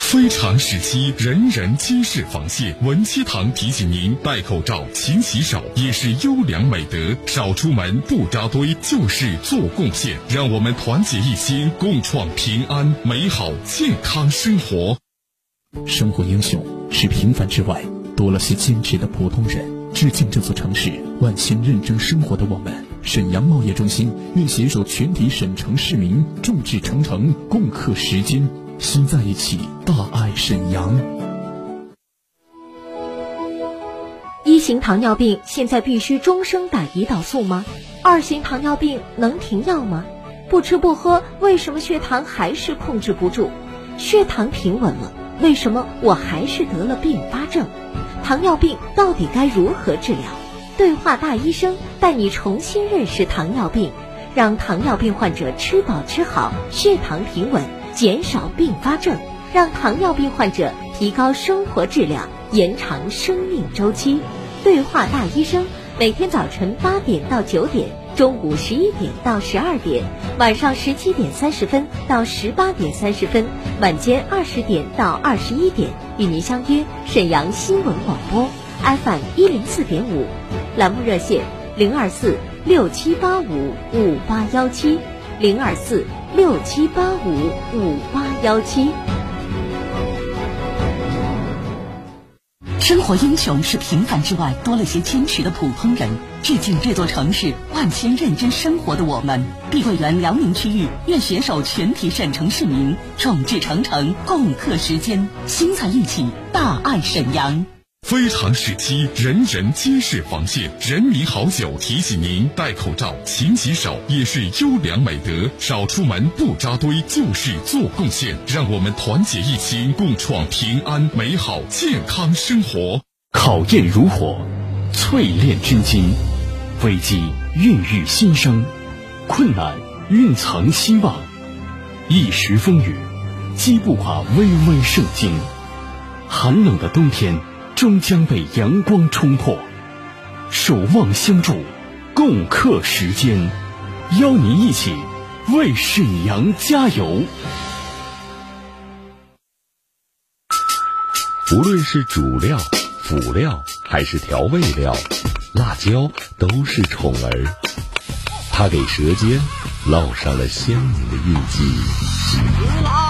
非常时期，人人皆是防线。文七堂提醒您：戴口罩、勤洗手也是优良美德。少出门，不扎堆，就是做贡献。让我们团结一心，共创平安、美好、健康生活。生活英雄是平凡之外多了些坚持的普通人。致敬这座城市万千认真生活的我们。沈阳贸易中心愿携手全体沈城市民，众志成城，共克时艰。心在一起，大爱沈阳。一型糖尿病现在必须终生打胰岛素吗？二型糖尿病能停药吗？不吃不喝，为什么血糖还是控制不住？血糖平稳了，为什么我还是得了并发症？糖尿病到底该如何治疗？对话大医生带你重新认识糖尿病，让糖尿病患者吃饱吃好，血糖平稳。减少并发症，让糖尿病患者提高生活质量，延长生命周期。对话大医生，每天早晨八点到九点，中午十一点到十二点，晚上十七点三十分到十八点三十分，晚间二十点到二十一点，与您相约沈阳新闻广播 FM 一零四点五，栏目热线零二四六七八五五八幺七零二四。六七八五五八幺七。生活英雄是平凡之外多了些坚持的普通人。致敬这座城市万千认真生活的我们。碧桂园辽宁区域愿携手全体沈城市民，众志成城，共克时艰，心在一起，大爱沈阳。非常时期，人人皆是防线。人民好酒提醒您：戴口罩、勤洗手也是优良美德。少出门，不扎堆，就是做贡献。让我们团结一心，共创平安、美好、健康生活。考验如火，淬炼真金；危机孕育新生，困难蕴藏希望。一时风雨，击不垮巍巍圣经。寒冷的冬天。终将被阳光冲破，守望相助，共克时艰，邀您一起为沈阳加油。无论是主料、辅料还是调味料，辣椒都是宠儿，它给舌尖烙上了鲜明的印记。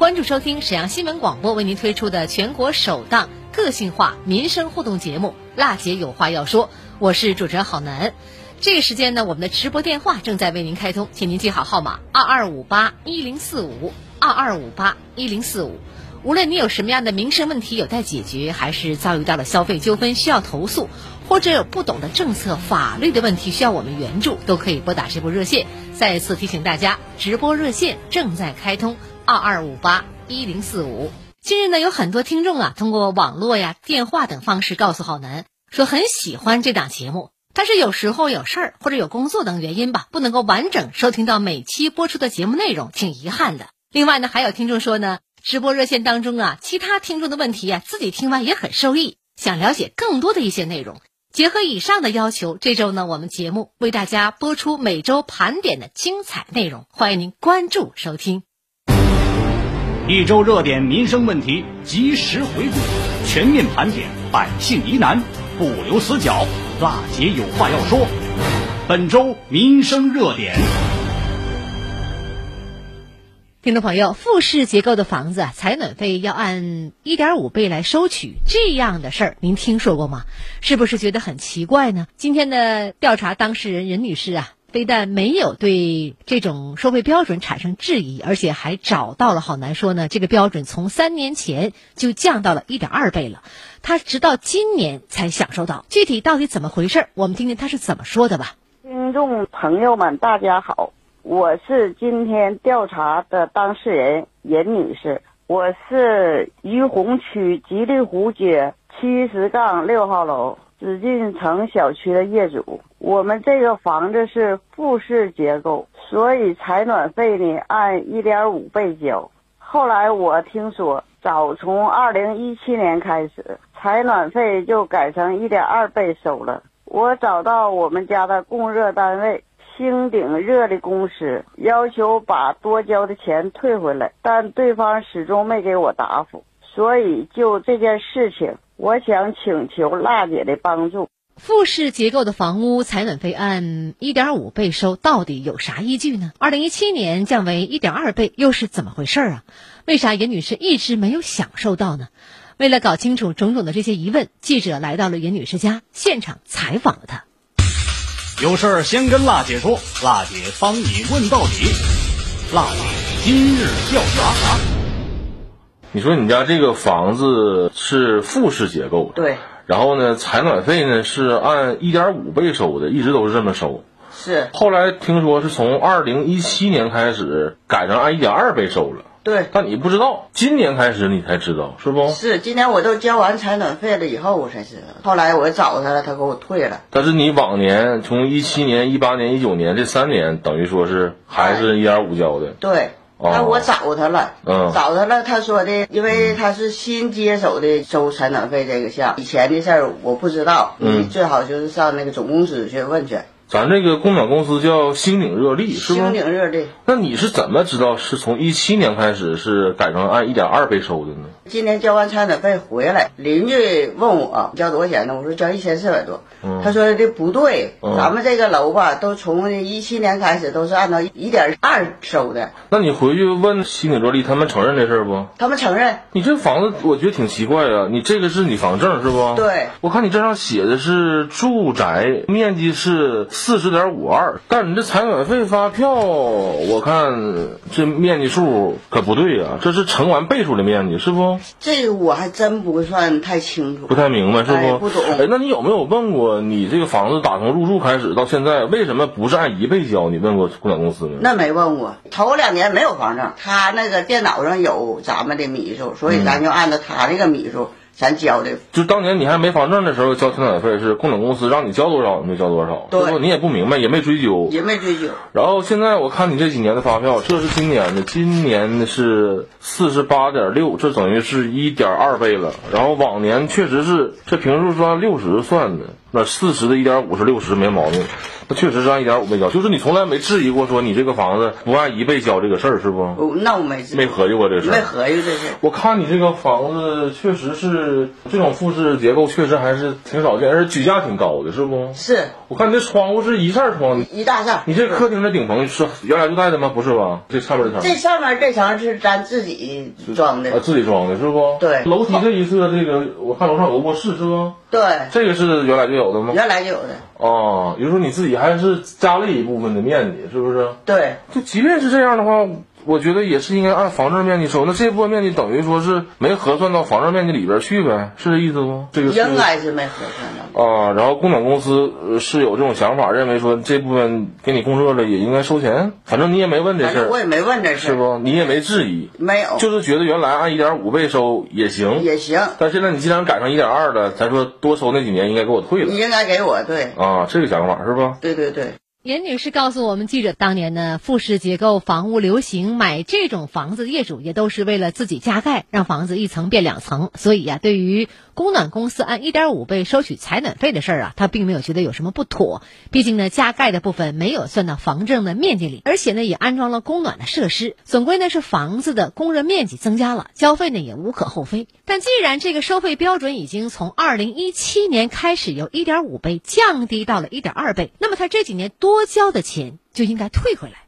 关注收听沈阳新闻广播为您推出的全国首档个性化民生互动节目《辣姐有话要说》，我是主持人郝楠。这个时间呢，我们的直播电话正在为您开通，请您记好号码：二二五八一零四五二二五八一零四五。无论你有什么样的民生问题有待解决，还是遭遇到了消费纠纷需要投诉，或者有不懂的政策法律的问题需要我们援助，都可以拨打这部热线。再次提醒大家，直播热线正在开通。二二五八一零四五。近日呢，有很多听众啊，通过网络呀、电话等方式告诉浩南，说很喜欢这档节目，但是有时候有事儿或者有工作等原因吧，不能够完整收听到每期播出的节目内容，挺遗憾的。另外呢，还有听众说呢，直播热线当中啊，其他听众的问题啊，自己听完也很受益，想了解更多的一些内容。结合以上的要求，这周呢，我们节目为大家播出每周盘点的精彩内容，欢迎您关注收听。一周热点民生问题及时回顾，全面盘点百姓疑难，不留死角。辣姐有话要说，本周民生热点。听众朋友，复式结构的房子采暖费要按一点五倍来收取，这样的事儿您听说过吗？是不是觉得很奇怪呢？今天的调查当事人任女士啊，非但没有对这种收费标准产生质疑，而且还找到了好难说呢，这个标准从三年前就降到了一点二倍了，他直到今年才享受到。具体到底怎么回事？我们听听他是怎么说的吧。听众朋友们，大家好。我是今天调查的当事人任女士，我是于洪区吉利湖街七十杠六号楼紫禁城小区的业主。我们这个房子是复式结构，所以采暖费呢按一点五倍交。后来我听说，早从二零一七年开始，采暖费就改成一点二倍收了。我找到我们家的供热单位。星鼎热力公司要求把多交的钱退回来，但对方始终没给我答复，所以就这件事情，我想请求辣姐的帮助。复式结构的房屋采暖费按一点五倍收，到底有啥依据呢？二零一七年降为一点二倍，又是怎么回事啊？为啥严女士一直没有享受到呢？为了搞清楚种种的这些疑问，记者来到了严女士家，现场采访了她。有事儿先跟辣姐说，辣姐帮你问到底。辣姐今日调查。你说你家这个房子是复式结构的，对。然后呢，采暖费呢是按一点五倍收的，一直都是这么收。是。后来听说是从二零一七年开始改成按一点二倍收了。对，但你不知道，今年开始你才知道，是不？是，今年我都交完采暖费了以后，我才知道。后来我找他了，他给我退了。但是你往年从一七年、一八年、一九年这三年，等于说是还是一点五交的。对，那我找他了，嗯，找他了，他说的，因为他是新接手的收采暖费这个项，以前的事儿我不知道，嗯，你最好就是上那个总公司去问去。咱这个供暖公司叫星鼎热力，是吧？星鼎热力。那你是怎么知道是从一七年开始是改成按一点二倍收的呢？今年交完采暖费回来，邻居问我交多少钱呢？我说交一千四百多。他说这不对，咱们这个楼吧，都从一七年开始都是按照一点二收的。那你回去问星鼎热力，他们承认这事不？他们承认。你这房子我觉得挺奇怪啊，你这个是你房证是不？对。我看你这上写的是住宅面积是四十点五二，但你这采暖费发票，我看这面积数可不对呀，这是乘完倍数的面积是不？这个我还真不算太清楚，不太明白是不？不懂。哎，那你有没有问过你这个房子打从入住开始到现在，为什么不是按一倍交？你问过供暖公司吗？那没问过，头两年没有房证，他那个电脑上有咱们的米数，所以咱就按照他那个米数。咱交的，就当年你还没房证的时候交采暖费，是供暖公司让你交多少你就交多少，对，你也不明白，也没追究，也没追究。然后现在我看你这几年的发票，这是今年的，今年的是四十八点六，这等于是一点二倍了。然后往年确实是这平数是按六十算的，那四十的一点五是六十没毛病。那确实是按一点五倍交，就是你从来没质疑过说你这个房子不按一倍交这个事儿是不？那我没没合计过这事，没合计这事。我看你这个房子确实是这种复式结构，确实还是挺少见，而且举价挺高的，是不？是。我看你这窗户是一扇窗，一大扇。你这客厅的顶棚是原来就带的吗？不是吧？这上面这层。这上面这层是咱自己装的。啊，自己装的是不？对。楼梯这一侧这个，我看楼上有个卧室是不？对。这个是原来就有的吗？原来就有的。哦，也就是说你自己还是加了一部分的面积，是不是？对。就即便是这样的话，我觉得也是应该按房证面积收。那这部分面积等于说是没核算到房证面积里边去呗，是这意思不？这个应该是没核算的。啊，然后供暖公司是有这种想法，认为说这部分给你供热了也应该收钱。反正你也没问这事儿，我也没问这事儿，是不？你也没质疑，没有，就是觉得原来按一点五倍收也行，也行。但现在你既然赶上一点二了，咱说多收那几年应该给我退了，你应该给我对。啊，这个想法是吧？对对对。严女士告诉我们记者，当年呢，复式结构房屋流行，买这种房子的业主也都是为了自己加盖，让房子一层变两层。所以呀，对于供暖公司按一点五倍收取采暖费的事儿啊，他并没有觉得有什么不妥。毕竟呢，加盖的部分没有算到房证的面积里，而且呢，也安装了供暖的设施。总归呢，是房子的供热面积增加了，交费呢也无可厚非。但既然这个收费标准已经从二零一七年开始由一点五倍降低到了一点二倍，那么他这几年多多交的钱就应该退回来。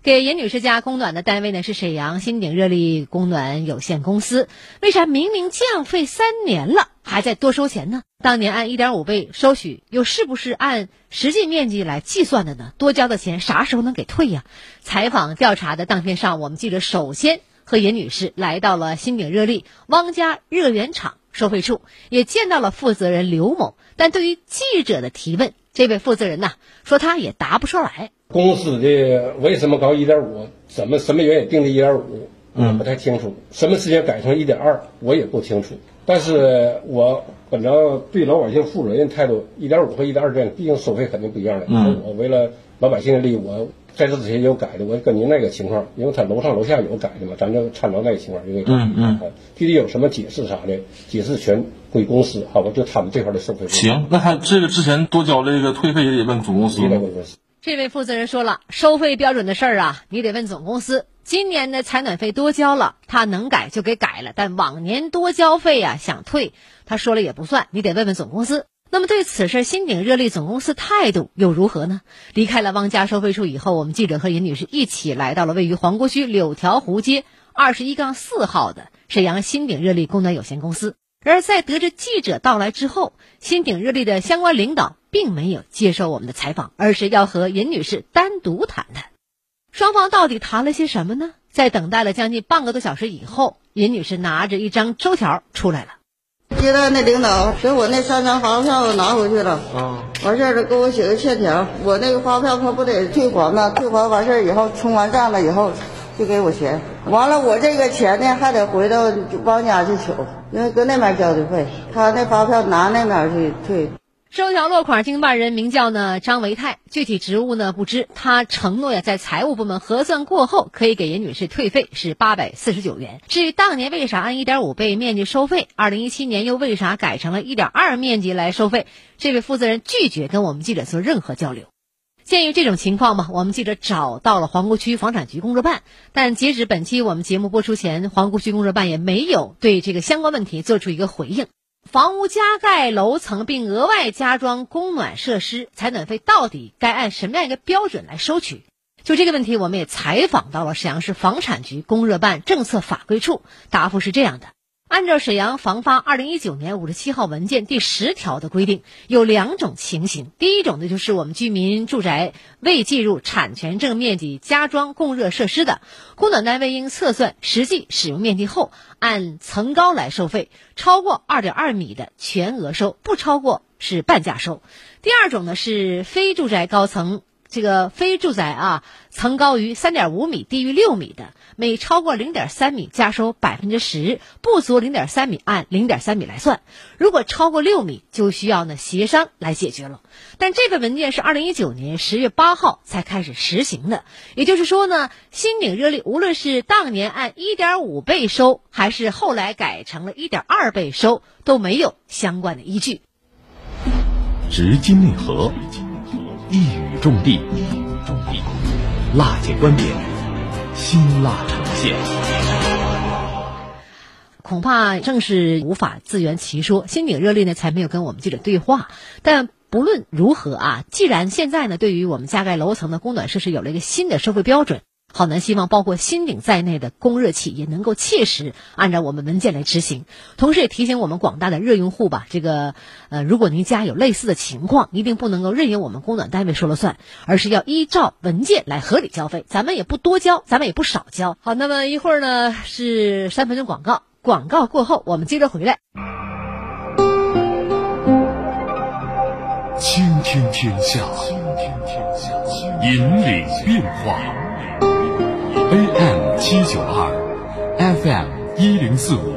给严女士家供暖的单位呢是沈阳新鼎热力供暖有限公司，为啥明明降费三年了还在多收钱呢？当年按一点五倍收取，又是不是按实际面积来计算的呢？多交的钱啥时候能给退呀？采访调查的当天上午，我们记者首先和严女士来到了新鼎热力汪家热源厂收费处，也见到了负责人刘某。但对于记者的提问，这位负责人呐说他也答不出来。公司的为什么搞一点五？怎么什么原因定的一点五？我，不太清楚。什么时间改成一点二？我也不清楚。但是我本着对老百姓负责任态度，一点五和一点二这样，毕竟收费肯定不一样的。嗯，我为了老百姓的利益，我在这之前也有改的。我跟您那个情况，因为他楼上楼下有改的嘛，咱就参照那个情况就给改。嗯嗯。具体有什么解释啥的，解释权归公司，好吧？就他们这块的收费。行，那他这个之前多交这个退费也得问总公司。也得问公司。这位负责人说了，收费标准的事儿啊，你得问总公司。今年的采暖费多交了，他能改就给改了，但往年多交费啊，想退，他说了也不算，你得问问总公司。那么对此事，新鼎热力总公司态度又如何呢？离开了汪家收费处以后，我们记者和尹女士一起来到了位于皇姑区柳条湖街二十一杠四号的沈阳新鼎热力供暖有限公司。然而在得知记者到来之后，新鼎热力的相关领导。并没有接受我们的采访，而是要和尹女士单独谈谈。双方到底谈了些什么呢？在等待了将近半个多小时以后，尹女士拿着一张周条出来了。接待那领导给我那三张发票拿回去了，啊，完事儿了给我写个欠条。我那个发票他不得退还吗？退还完事儿以后，充完账了以后就给我钱。完了，我这个钱呢还得回到汪家去取，因为搁那边交的费，他那发票拿那边去退。收条落款经办人名叫呢张维泰，具体职务呢不知。他承诺呀，在财务部门核算过后，可以给严女士退费是八百四十九元。至于当年为啥按一点五倍面积收费，二零一七年又为啥改成了一点二面积来收费，这位负责人拒绝跟我们记者做任何交流。鉴于这种情况嘛，我们记者找到了皇姑区房产局工作办，但截止本期我们节目播出前，皇姑区工作办也没有对这个相关问题做出一个回应。房屋加盖楼层并额外加装供暖设施，采暖费到底该按什么样一个标准来收取？就这个问题，我们也采访到了沈阳市房产局供热办政策法规处，答复是这样的。按照沈阳房发二零一九年五十七号文件第十条的规定，有两种情形。第一种呢，就是我们居民住宅未计入产权证面积加装供热设施的，供暖单位应测算实际使用面积后，按层高来收费，超过二点二米的全额收，不超过是半价收。第二种呢，是非住宅高层。这个非住宅啊，层高于三点五米、低于六米的，每超过零点三米加收百分之十，不足零点三米按零点三米来算。如果超过六米，就需要呢协商来解决了。但这份文件是二零一九年十月八号才开始实行的，也就是说呢，新鼎热力无论是当年按一点五倍收，还是后来改成了一点二倍收，都没有相关的依据。直击内核。一语中的，辣姐观点，辛辣呈现。恐怕正是无法自圆其说，新鼎热烈呢才没有跟我们记者对话。但不论如何啊，既然现在呢，对于我们加盖楼层的供暖设施有了一个新的收费标准。好南希望包括新鼎在内的供热企业能够切实按照我们文件来执行，同时也提醒我们广大的热用户吧，这个呃，如果您家有类似的情况，一定不能够任由我们供暖单位说了算，而是要依照文件来合理交费，咱们也不多交，咱们也不少交。好，那么一会儿呢是三分钟广告，广告过后我们接着回来。倾听天下，引领变化。七九二 fm 一零四五。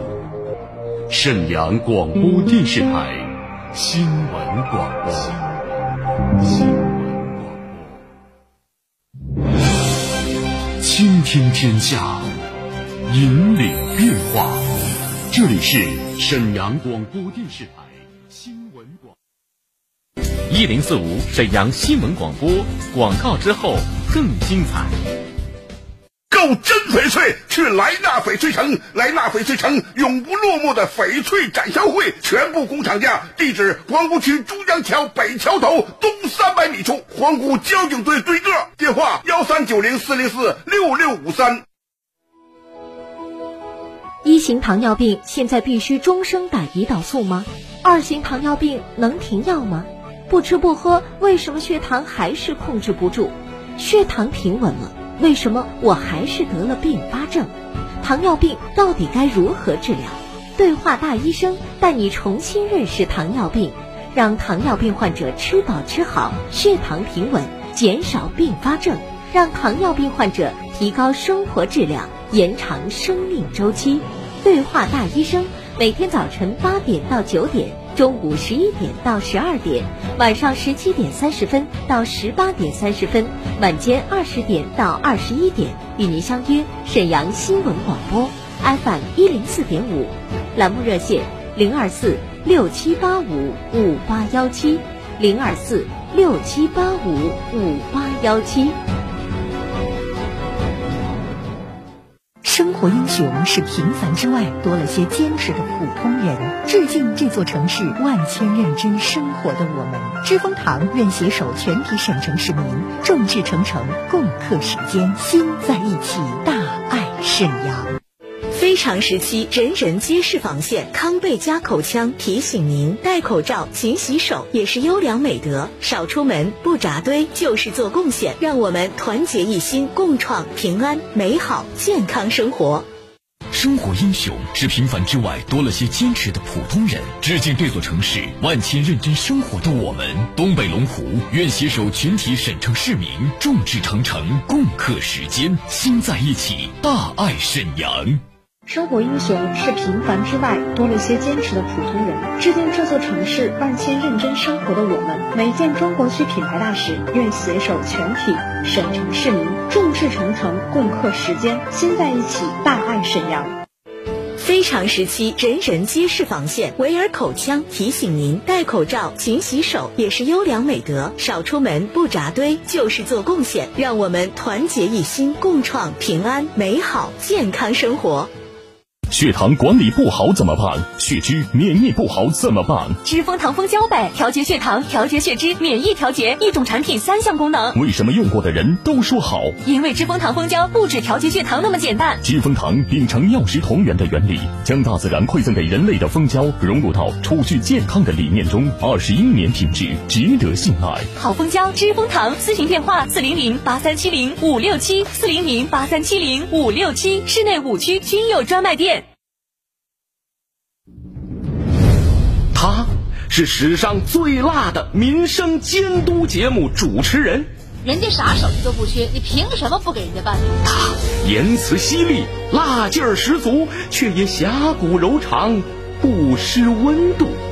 沈阳广播电视台新闻广播。新闻广播倾听天下引领变化。这里是沈阳广播电视台新闻广一零四五沈阳新闻广播广告之后更精彩。购真翡翠，去莱纳翡翠城。莱纳翡翠城永不落幕的翡翠展销会，全部工厂价。地址：皇姑区珠江桥北桥头东三百米处，皇姑交警队对个。电话：幺三九零四零四六六五三。一型糖尿病现在必须终生打胰岛素吗？二型糖尿病能停药吗？不吃不喝，为什么血糖还是控制不住？血糖平稳了。为什么我还是得了并发症？糖尿病到底该如何治疗？对话大医生带你重新认识糖尿病，让糖尿病患者吃饱吃好，血糖平稳，减少并发症，让糖尿病患者提高生活质量，延长生命周期。对话大医生每天早晨八点到九点。中午十一点到十二点，晚上十七点三十分到十八点三十分，晚间二十点到二十一点，与您相约沈阳新闻广播 FM 一零四点五，栏目热线零二四六七八五五八幺七零二四六七八五五八幺七。生活英雄是平凡之外多了些坚持的普通人。致敬这座城市万千认真生活的我们。知蜂堂愿携手全体沈城市民，众志成城，共克时艰，心在一起，大爱沈阳。非常时期，人人皆是防线。康贝佳口腔提醒您：戴口罩、勤洗手也是优良美德。少出门，不扎堆，就是做贡献。让我们团结一心，共创平安、美好、健康生活。生活英雄是平凡之外多了些坚持的普通人。致敬这座城市万千认真生活的我们。东北龙湖愿携手全体沈城市民，众志成城，共克时艰，心在一起，大爱沈阳。生活英雄是平凡之外多了些坚持的普通人。致敬这座城市万千认真生活的我们。每件中国区品牌大使愿携手全体沈城市民，众志成城，共克时艰，心在一起，大爱沈阳。非常时期，人人皆是防线。维尔口腔提醒您：戴口罩、勤洗手也是优良美德。少出门，不扎堆，就是做贡献。让我们团结一心，共创平安、美好、健康生活。血糖管理不好怎么办？血脂、免疫不好怎么办？知蜂糖蜂胶呗，调节血糖、调节血脂、免疫调节，一种产品三项功能。为什么用过的人都说好？因为知蜂糖蜂胶不止调节血糖那么简单。知蜂糖秉承药食同源的原理，将大自然馈赠给人类的蜂胶融入到储蓄健康的理念中，二十一年品质，值得信赖。好蜂胶，知蜂糖。咨询电话：四零零八三七零五六七，四零零八三七零五六七，市内五区均有专卖店。他是史上最辣的民生监督节目主持人，人家啥手续都不缺，你凭什么不给人家办？他言辞犀利，辣劲儿十足，却也侠骨柔肠，不失温度。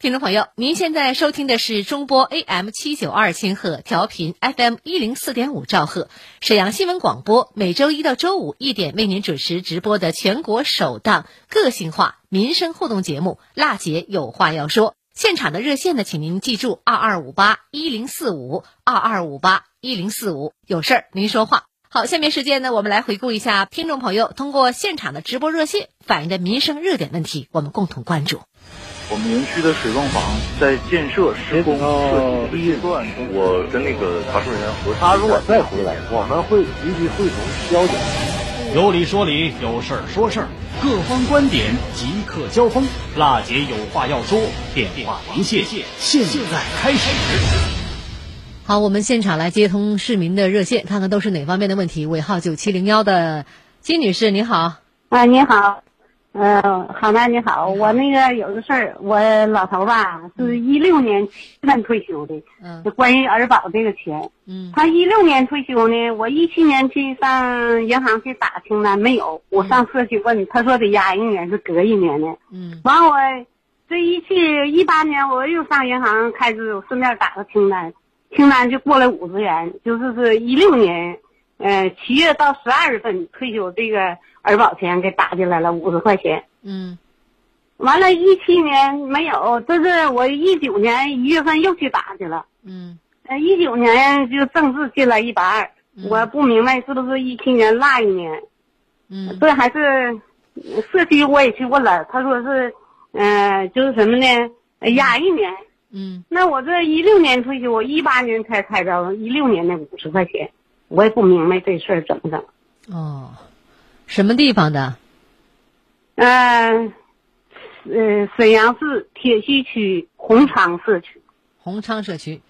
听众朋友，您现在收听的是中波 AM 七九二千赫调频 FM 一零四点五兆赫，沈阳新闻广播，每周一到周五一点为您准时直播的全国首档个性化民生互动节目《辣姐有话要说》。现场的热线呢，请您记住二二五八一零四五二二五八一零四五，有事儿您说话。好，下面时间呢，我们来回顾一下听众朋友通过现场的直播热线反映的民生热点问题，我们共同关注。我们园区的水泵房在建设施工设计阶段，我跟那个查收人员核他如果再回来，我们会立即会同交警。有理说理，有事儿说事儿，各方观点即刻交锋。辣姐有话要说，电话连线现在开始。好，我们现场来接通市民的热线，看看都是哪方面的问题。尾号九七零幺的金女士，你好。啊，你好。嗯，好男你好，我那个有个事儿，我老头吧是一六年七月份退休的，嗯，就关于儿保这个钱，嗯，他一六年退休呢，我一七年去上银行去打清单没有，我上社去问，他说得压一年是隔一年的，嗯，完我这一去一八年我又上银行开支，我顺便打个清单，清单就过来五十元，就是是一六年，呃七月到十二月份退休这个儿保钱给打进来了五十块钱。嗯，完了，一七年没有，这是我一九年一月份又去打去了。嗯，呃，一九年就正式进来一百二，我不明白是不是一七年落一年。嗯，这还是社区我也去问了，他说是，呃，就是什么呢？呃压一年。嗯，那我这一六年退休，我一八年才开着一六年那五十块钱，我也不明白这事儿怎么整。哦，什么地方的？嗯，呃，沈阳市铁西区红昌社区。红昌社区，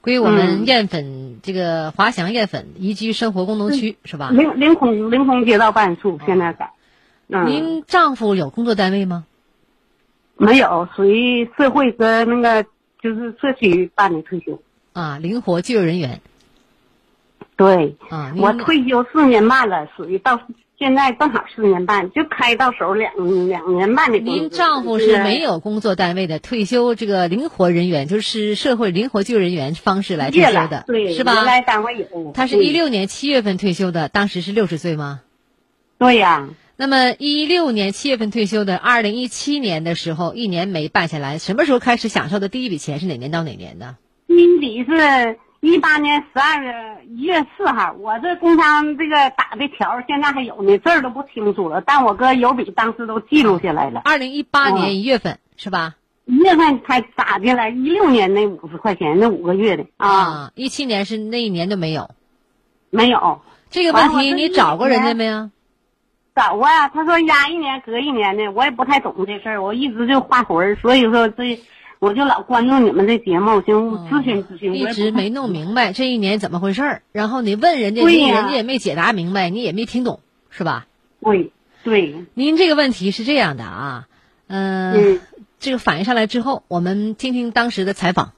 归我们燕粉、这个华翔燕粉宜居生活功能区、是吧？临临空临空街道办事处现在在。嗯，您丈夫有工作单位吗？没有，属于社会和那个就是社区办的退休。啊，灵活就业人员。对，啊，我退休四年半了，属于到现在正好四年半，就开到手两两年半的。您丈夫是没有工作单位的退休，这个灵活人员就是社会灵活就业人员方式来退休的，对，是吧？原来单位有。他是一六年七月份退休的，当时是六十岁吗？对呀。那么一六年七月份退休的，二零一七年的时候，一年没办下来，什么时候开始享受的第一笔钱是哪年到哪年的？年底是一八年十二月一月四号，我这工商这个打的条现在还有呢，字儿都不清楚了，但我搁油笔当时都记录下来了。二零一八年一月份、是吧？一月份才打进来，一六年那五十块钱那五个月的啊，一七年是那一年都没有，没有这个问题，你找过人家没有？找过呀，他说压一年隔一年的，我也不太懂这事儿，我一直就画魂儿，所以说这我就老关注你们这节目，就咨询咨询。一直没弄明白这一年怎么回事儿，然后你问人家，对人家也没解答明白，你也没听懂，是吧？对对。您这个问题是这样的啊，嗯，这个反映上来之后，我们听听当时的采访。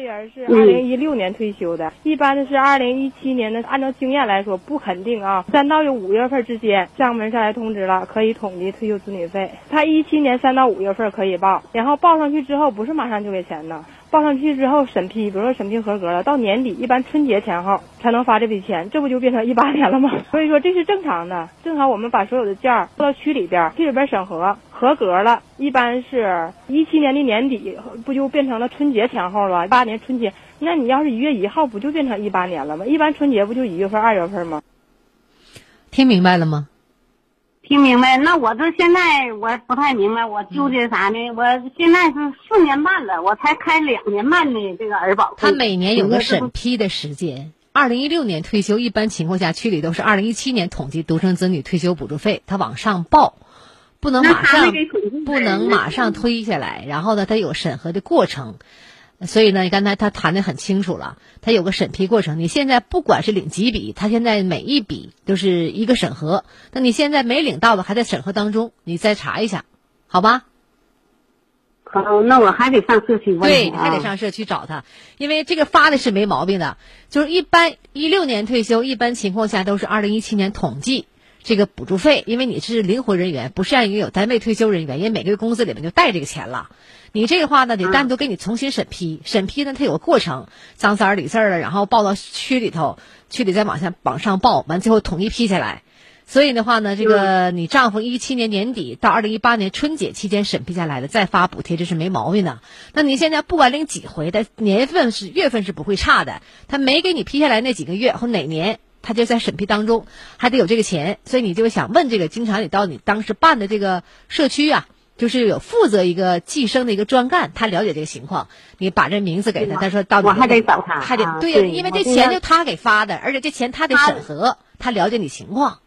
这人是二零一六年退休的，一般的是二零一七年的。按照经验来说，不肯定啊。三到五月份之间，上门上来通知了，可以统计退休子女费。他一七年三到五月份可以报，然后报上去之后，不是马上就给钱的。报上去之后审批，比如说审批合格了，到年底一般春节前后才能发这笔钱，这不就变成一八年了吗？所以说这是正常的。正好我们把所有的件儿到区里边，区里边审核合格了，一般是一七年的年底，不就变成了春节前后了？八年春节，那你要是一月一号，不就变成一八年了吗？一般春节不就一月份、二月份吗？听明白了吗？听明白，那我这现在我不太明白，我纠结啥呢？我现在是四年半了，我才开两年半的这个儿保。他每年有个审批的时间。二零一六年退休，一般情况下区里都是二零一七年统计独生子女退休补助费，他往上报，不能马上不能马上推下来，然后呢，他有审核的过程。所以呢，刚才他谈的很清楚了，他有个审批过程。你现在不管是领几笔，他现在每一笔都是一个审核。那你现在没领到的，还在审核当中，你再查一下，好吧？好，那我还得上社区。对，还得上社区找他，因为这个发的是没毛病的。就是一般一六年退休，一般情况下都是二零一七年统计这个补助费，因为你是灵活人员，不是按于有单位退休人员，因为每个月工资里面就带这个钱了。你这个话呢，得单独给你重新审批，审批呢它有个过程，张三儿李四儿的，然后报到区里头，区里再往下往上报，完最后统一批下来。所以的话呢，这个你丈夫一七年年底到二零一八年春节期间审批下来的，再发补贴这是没毛病的。那你现在不管领几回的年份是月份是不会差的，他没给你批下来那几个月或哪年，他就在审批当中，还得有这个钱。所以你就想问这个，经常你到你当时办的这个社区啊。就是有负责一个计生的一个专干，他了解这个情况，你把这名字给他，他说到我还得找他，还得对呀因为这钱就他给发的，而且这钱他得审核，他了解你情况。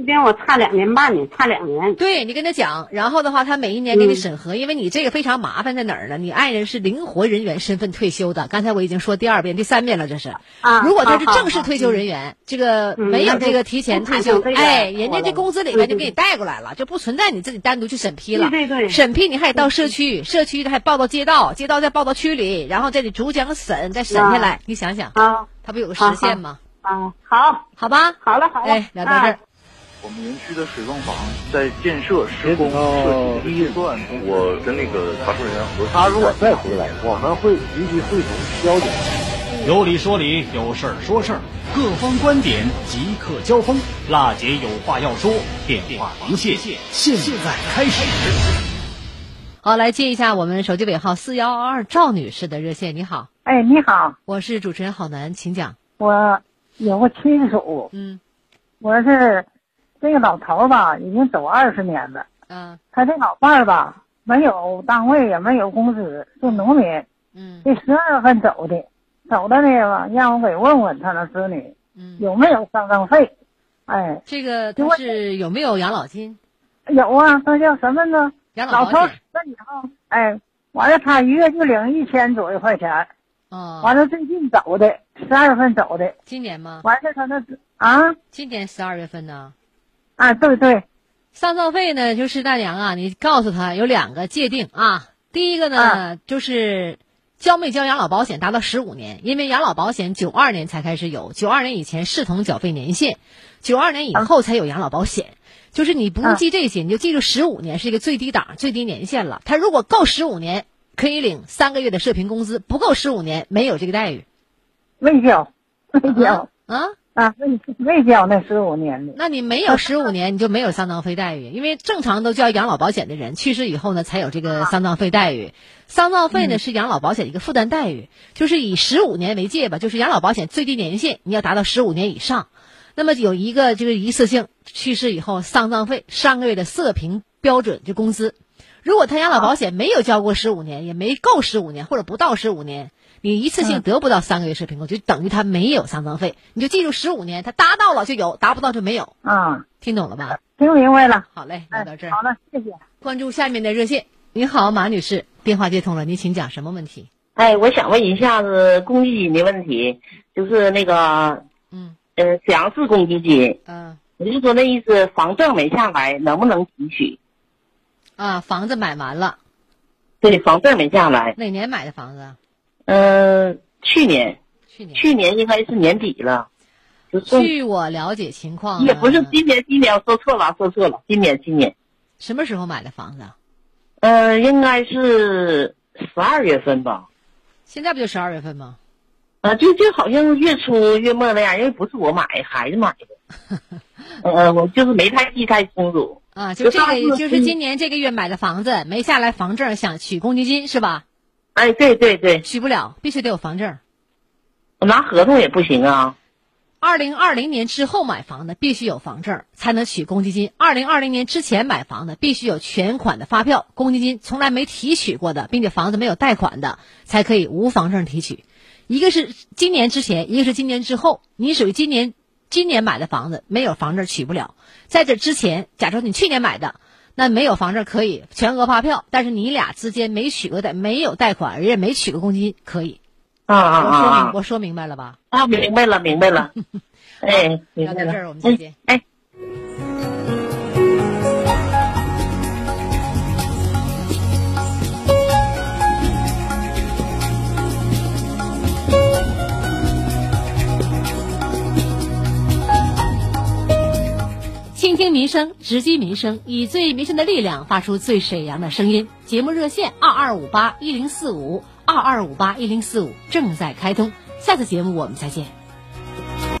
时间我差两年半呢，差两年。对你跟他讲，然后的话，他每一年给你审核，因为你这个非常麻烦在哪儿呢？你爱人是灵活人员身份退休的，刚才我已经说第二遍、第三遍了，这是。啊如果他是正式退休人员，这个嗯没有这个提前退休哎，人家这工资里面就给你带过来了，就不存在你自己单独去审批了。对对对审批你还得到社区，社区的还报到街道，街道再报到区里，然后这里逐奖审，再审下来，啊你想想，啊他不有个时限吗？啊，好，好吧，好了好了，哎，聊到这儿。我们园区的水泵房在建设施工设计的阶段，我跟那个查收人员核他如果再回来，我们会立即汇总交警。有理说理，有事儿说事儿，各方观点即刻交锋。辣姐有话要说，电话连线，现在开始。好，来接一下我们手机尾号四幺二赵女士的热线。你好，哎，你好，我是主持人郝楠，请讲。我有个亲属，嗯，我是这个老头吧，已经走二十年了。嗯，他这老伴儿吧，没有单位，也没有工资，是农民。嗯，这十二月份走的，走的那个让我给问问他那子女，嗯，有没有丧葬费？哎，这个他是有没有养老金？有啊，那叫什么呢？养老头儿老保险。死了以后，哎，完了他一月就领一千左右块钱。哦，完了最近走的，十二月份走的。今年吗？完事他那啊今年十二月份呢？啊，对对，丧葬费呢，就是大娘啊，你告诉他有两个界定啊。第一个呢，啊就是交没交养老保险达到十五年，因为养老保险九二年才开始有，九二年以前视同缴费年限，九二年以后才有养老保险。就是你不用记这些，你就记住十五年是一个最低档、最低年限了。他如果够十五年，可以领三个月的社平工资；不够十五年，没有这个待遇。没交，没交啊啊，未未交那十五年的。那你没有十五年，你就没有丧葬费待遇，因为正常都交养老保险的人去世以后呢，才有这个丧葬费待遇。丧葬费呢是养老保险一个负担待遇，就是以十五年为界吧，就是养老保险最低年限你要达到十五年以上。那么有一个就是一次性去世以后丧葬费上个月的社平标准就工资，如果他养老保险没有交过十五年，也没够十五年或者不到十五年，你一次性得不到三个月社平工，就等于他没有丧葬费。你就记住十五年，他达到了就有，达不到就没有。啊，听懂了吧？听明白了。好嘞，聊到这儿。好的，谢谢。关注下面的热线。您好，马女士，电话接通了，您请讲什么问题？哎，我想问一下子公积金的问题，就是那个，嗯，呃，沈阳市公积金，嗯，我就说那意思，房证没下来，能不能提取？啊，房子买完了，对，房证没下来，哪年买的房子？嗯、去年，去年，去年应该是年底了，就据我了解情况，也不是今年，今年我说错了，说错了，今年今年，什么时候买的房子？呃，应该是十二月份吧，现在不就十二月份吗？啊，就就好像月初月末那样，因为不是我买，孩子买的，呃，我就是没太记太清楚。啊，就这上次个，就是今年这个月买的房子没下来房证，想取公积金是吧？哎，对对对，取不了，必须得有房证。我拿合同也不行啊。二零二零年之后买房的必须有房证才能取公积金，二零二零年之前买房的必须有全款的发票，公积金从来没提取过的，并且房子没有贷款的，才可以无房证提取。一个是今年之前，一个是今年之后，你属于今年今年买的房子没有房证取不了。在这之前，假如你去年买的，那没有房证可以全额发票，但是你俩之间没取过贷，没有贷款，人家没取过公积金，可以。啊啊我说啊明我说明白了吧？啊！明白了，明白了。哎，明白了。聊到这儿，我们再见。哎。听民生，直击民生，以最民生的力量发出最沈阳的声音。节目热线二二五八一零四五二二五八一零四五正在开通。下次节目我们再见。